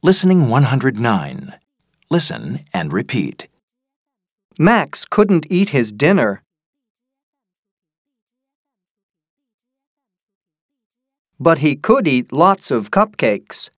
Listening 109. Listen and repeat. Max couldn't eat his dinner. But he could eat lots of cupcakes.